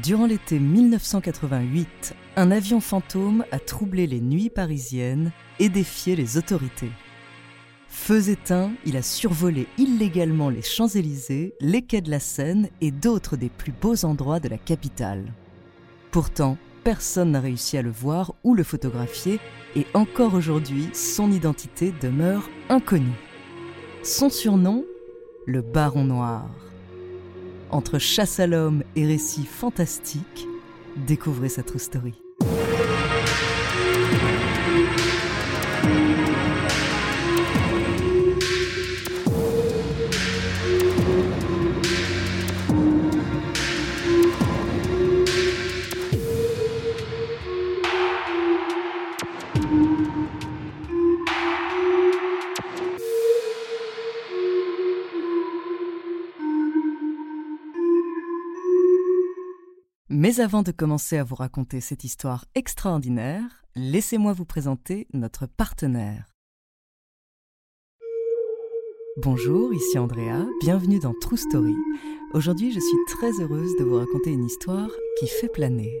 Durant l'été 1988, un avion fantôme a troublé les nuits parisiennes et défié les autorités. Feu éteint, il a survolé illégalement les Champs-Élysées, les quais de la Seine et d'autres des plus beaux endroits de la capitale. Pourtant, personne n'a réussi à le voir ou le photographier et encore aujourd'hui, son identité demeure inconnue. Son surnom Le Baron Noir. Entre chasse à l'homme et récits fantastiques, découvrez sa true story. Mais avant de commencer à vous raconter cette histoire extraordinaire, laissez-moi vous présenter notre partenaire. Bonjour, ici Andrea, bienvenue dans True Story. Aujourd'hui, je suis très heureuse de vous raconter une histoire qui fait planer.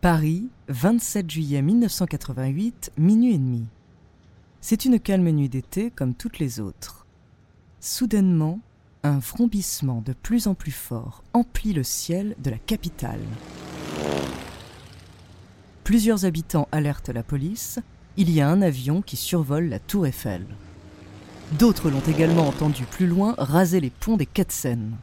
Paris, 27 juillet 1988, minuit et demi. C'est une calme nuit d'été comme toutes les autres. Soudainement, un vrombissement de plus en plus fort emplit le ciel de la capitale. Plusieurs habitants alertent la police. Il y a un avion qui survole la tour Eiffel. D'autres l'ont également entendu plus loin raser les ponts des quais de Seine.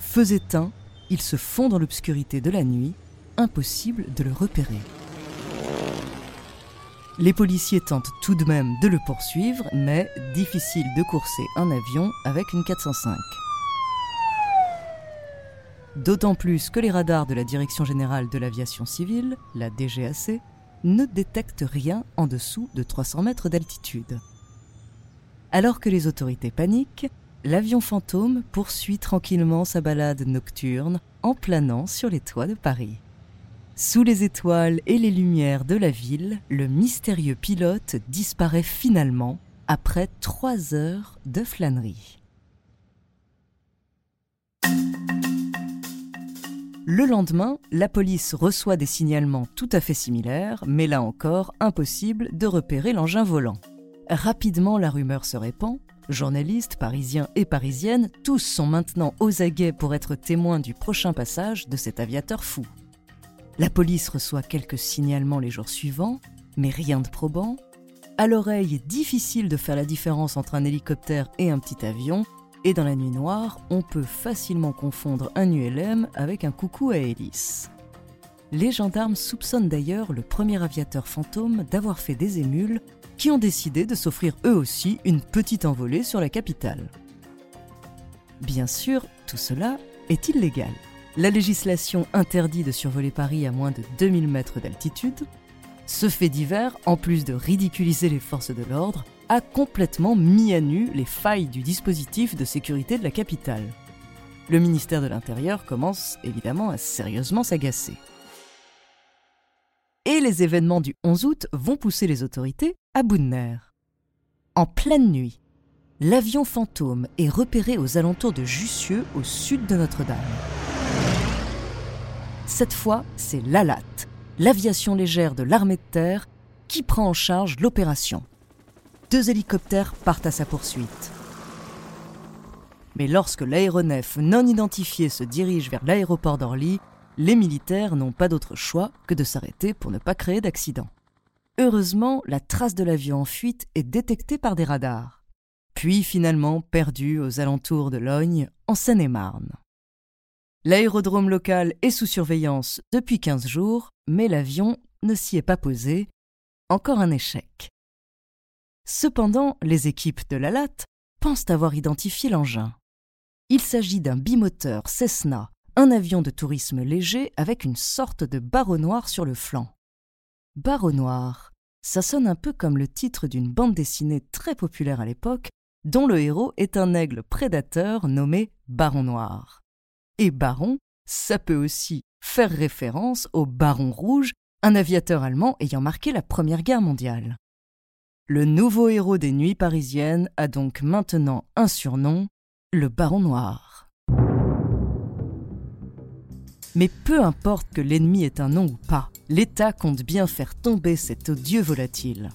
Feux éteints, il se fond dans l'obscurité de la nuit impossible de le repérer. Les policiers tentent tout de même de le poursuivre, mais difficile de courser un avion avec une 405. D'autant plus que les radars de la Direction générale de l'aviation civile, la DGAC, ne détectent rien en dessous de 300 mètres d'altitude. Alors que les autorités paniquent, l'avion fantôme poursuit tranquillement sa balade nocturne en planant sur les toits de Paris. Sous les étoiles et les lumières de la ville, le mystérieux pilote disparaît finalement après trois heures de flânerie. Le lendemain, la police reçoit des signalements tout à fait similaires, mais là encore, impossible de repérer l'engin volant. Rapidement, la rumeur se répand. Journalistes, parisiens et parisiennes, tous sont maintenant aux aguets pour être témoins du prochain passage de cet aviateur fou. La police reçoit quelques signalements les jours suivants, mais rien de probant. À l'oreille, difficile de faire la différence entre un hélicoptère et un petit avion, et dans la nuit noire, on peut facilement confondre un ULM avec un coucou à hélice. Les gendarmes soupçonnent d'ailleurs le premier aviateur fantôme d'avoir fait des émules qui ont décidé de s'offrir eux aussi une petite envolée sur la capitale. Bien sûr, tout cela est illégal. La législation interdit de survoler Paris à moins de 2000 mètres d'altitude. Ce fait divers, en plus de ridiculiser les forces de l'ordre, a complètement mis à nu les failles du dispositif de sécurité de la capitale. Le ministère de l'Intérieur commence évidemment à sérieusement s'agacer. Et les événements du 11 août vont pousser les autorités à bout de nerfs. En pleine nuit, l'avion fantôme est repéré aux alentours de Jussieu, au sud de Notre-Dame. Cette fois, c'est l'ALAT, l'aviation légère de l'armée de terre, qui prend en charge l'opération. Deux hélicoptères partent à sa poursuite. Mais lorsque l'aéronef non identifié se dirige vers l'aéroport d'Orly, les militaires n'ont pas d'autre choix que de s'arrêter pour ne pas créer d'accident. Heureusement, la trace de l'avion en fuite est détectée par des radars, puis finalement perdue aux alentours de Logne, en Seine-et-Marne. L'aérodrome local est sous surveillance depuis 15 jours, mais l'avion ne s'y est pas posé. Encore un échec. Cependant, les équipes de la LAT pensent avoir identifié l'engin. Il s'agit d'un bimoteur Cessna, un avion de tourisme léger avec une sorte de barreau noir sur le flanc. Barreau noir, ça sonne un peu comme le titre d'une bande dessinée très populaire à l'époque, dont le héros est un aigle prédateur nommé Baron Noir. Et Baron, ça peut aussi faire référence au Baron Rouge, un aviateur allemand ayant marqué la Première Guerre mondiale. Le nouveau héros des nuits parisiennes a donc maintenant un surnom, le Baron Noir. Mais peu importe que l'ennemi ait un nom ou pas, l'État compte bien faire tomber cet odieux volatile.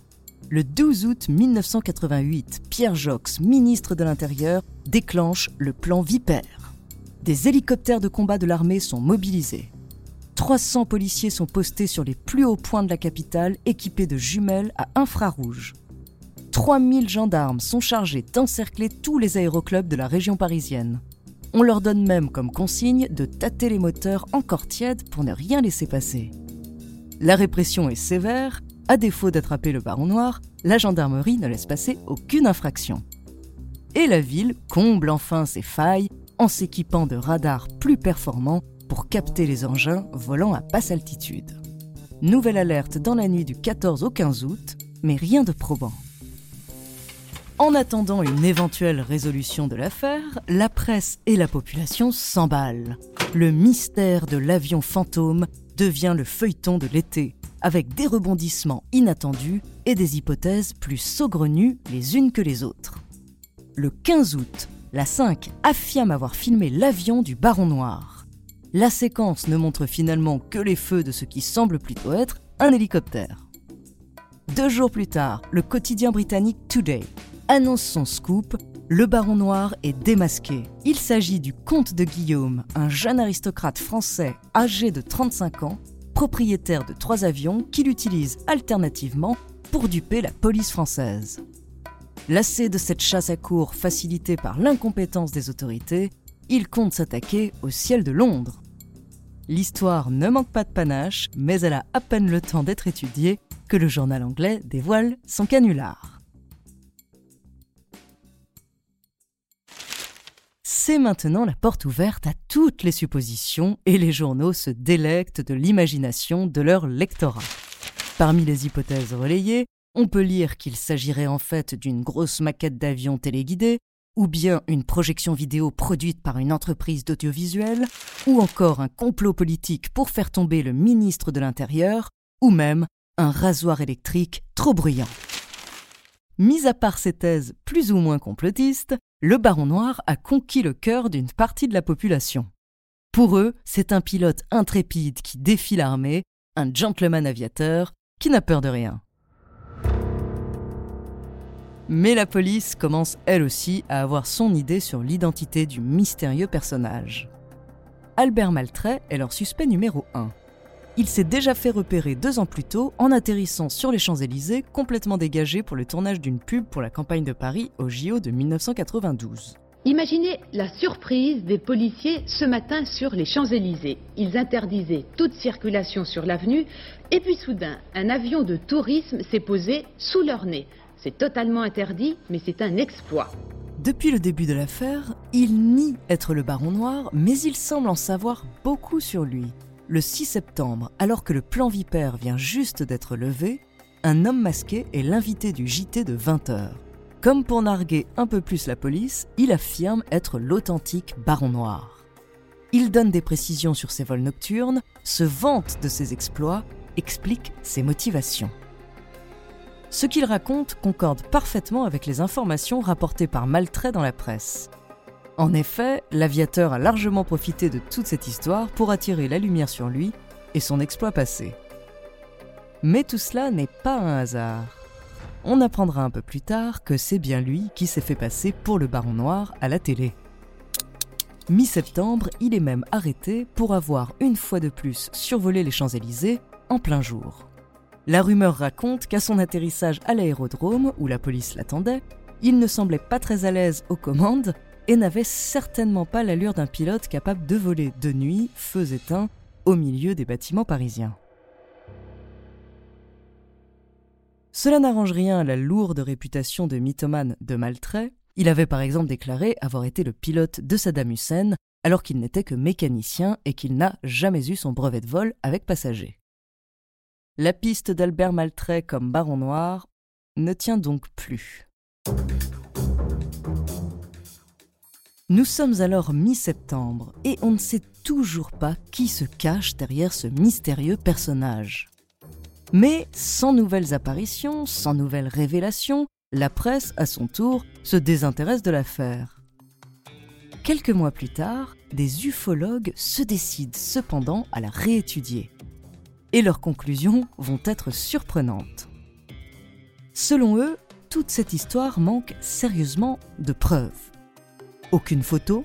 Le 12 août 1988, Pierre Jox, ministre de l'Intérieur, déclenche le plan Vipère. Des hélicoptères de combat de l'armée sont mobilisés. 300 policiers sont postés sur les plus hauts points de la capitale équipés de jumelles à infrarouge. 3000 gendarmes sont chargés d'encercler tous les aéroclubs de la région parisienne. On leur donne même comme consigne de tâter les moteurs encore tièdes pour ne rien laisser passer. La répression est sévère, à défaut d'attraper le baron noir, la gendarmerie ne laisse passer aucune infraction. Et la ville comble enfin ses failles en s'équipant de radars plus performants pour capter les engins volant à basse altitude. Nouvelle alerte dans la nuit du 14 au 15 août, mais rien de probant. En attendant une éventuelle résolution de l'affaire, la presse et la population s'emballent. Le mystère de l'avion fantôme devient le feuilleton de l'été, avec des rebondissements inattendus et des hypothèses plus saugrenues les unes que les autres. Le 15 août, la 5 affirme avoir filmé l'avion du Baron Noir la séquence ne montre finalement que les feux de ce qui semble plutôt être un hélicoptère. Deux jours plus tard, le quotidien britannique Today annonce son scoop le baron noir est démasqué. Il s'agit du comte de Guillaume, un jeune aristocrate français âgé de 35 ans, propriétaire de trois avions qu'il utilise alternativement pour duper la police française. Lassé de cette chasse à cour facilitée par l'incompétence des autorités, il compte s'attaquer au ciel de Londres. L'histoire ne manque pas de panache, mais elle a à peine le temps d'être étudiée que le journal anglais dévoile son canular. C'est maintenant la porte ouverte à toutes les suppositions et les journaux se délectent de l'imagination de leur lectorat. Parmi les hypothèses relayées, on peut lire qu'il s'agirait en fait d'une grosse maquette d'avion téléguidé, ou bien une projection vidéo produite par une entreprise d'audiovisuel, ou encore un complot politique pour faire tomber le ministre de l'Intérieur, ou même un rasoir électrique trop bruyant. Mis à part ces thèses plus ou moins complotistes, le Baron Noir a conquis le cœur d'une partie de la population. Pour eux, c'est un pilote intrépide qui défie l'armée, un gentleman aviateur qui n'a peur de rien. Mais la police commence elle aussi à avoir son idée sur l'identité du mystérieux personnage. Albert Maltrait est leur suspect numéro 1. Il s'est déjà fait repérer deux ans plus tôt en atterrissant sur les Champs-Élysées complètement dégagé pour le tournage d'une pub pour la campagne de Paris au JO de 1992. Imaginez la surprise des policiers ce matin sur les Champs-Élysées. Ils interdisaient toute circulation sur l'avenue et puis soudain, un avion de tourisme s'est posé sous leur nez. C'est totalement interdit, mais c'est un exploit. Depuis le début de l'affaire, il nie être le baron noir, mais il semble en savoir beaucoup sur lui. Le 6 septembre, alors que le plan Vipère vient juste d'être levé, un homme masqué est l'invité du JT de 20h. Comme pour narguer un peu plus la police, il affirme être l'authentique baron noir. Il donne des précisions sur ses vols nocturnes, se vante de ses exploits, explique ses motivations. Ce qu'il raconte concorde parfaitement avec les informations rapportées par Maltrait dans la presse. En effet, l'aviateur a largement profité de toute cette histoire pour attirer la lumière sur lui et son exploit passé. Mais tout cela n'est pas un hasard. On apprendra un peu plus tard que c'est bien lui qui s'est fait passer pour le Baron Noir à la télé. Mi-septembre, il est même arrêté pour avoir une fois de plus survolé les Champs-Élysées en plein jour. La rumeur raconte qu'à son atterrissage à l'aérodrome, où la police l'attendait, il ne semblait pas très à l'aise aux commandes et n'avait certainement pas l'allure d'un pilote capable de voler de nuit, feux éteints, au milieu des bâtiments parisiens. Cela n'arrange rien à la lourde réputation de mythomane de Maltrait. Il avait par exemple déclaré avoir été le pilote de Saddam Hussein alors qu'il n'était que mécanicien et qu'il n'a jamais eu son brevet de vol avec passager. La piste d'Albert Maltrait comme baron noir ne tient donc plus. Nous sommes alors mi-septembre et on ne sait toujours pas qui se cache derrière ce mystérieux personnage. Mais sans nouvelles apparitions, sans nouvelles révélations, la presse, à son tour, se désintéresse de l'affaire. Quelques mois plus tard, des ufologues se décident cependant à la réétudier. Et leurs conclusions vont être surprenantes. Selon eux, toute cette histoire manque sérieusement de preuves. Aucune photo,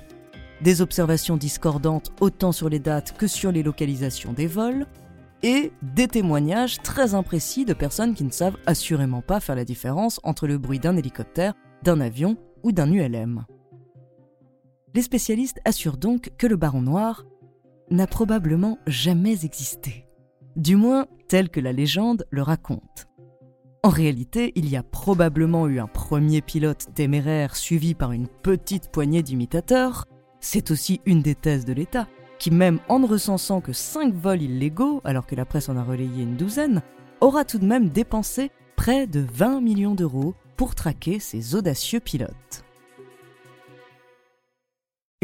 des observations discordantes autant sur les dates que sur les localisations des vols, et des témoignages très imprécis de personnes qui ne savent assurément pas faire la différence entre le bruit d'un hélicoptère, d'un avion ou d'un ULM. Les spécialistes assurent donc que le baron noir n'a probablement jamais existé, du moins tel que la légende le raconte. En réalité, il y a probablement eu un premier pilote téméraire suivi par une petite poignée d'imitateurs, c'est aussi une des thèses de l'État, qui même en ne recensant que 5 vols illégaux, alors que la presse en a relayé une douzaine, aura tout de même dépensé près de 20 millions d'euros pour traquer ces audacieux pilotes.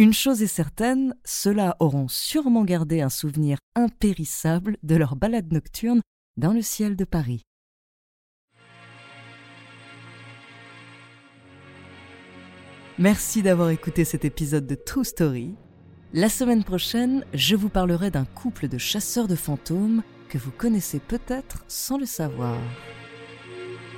Une chose est certaine, ceux-là auront sûrement gardé un souvenir impérissable de leur balade nocturne dans le ciel de Paris. Merci d'avoir écouté cet épisode de True Story. La semaine prochaine, je vous parlerai d'un couple de chasseurs de fantômes que vous connaissez peut-être sans le savoir.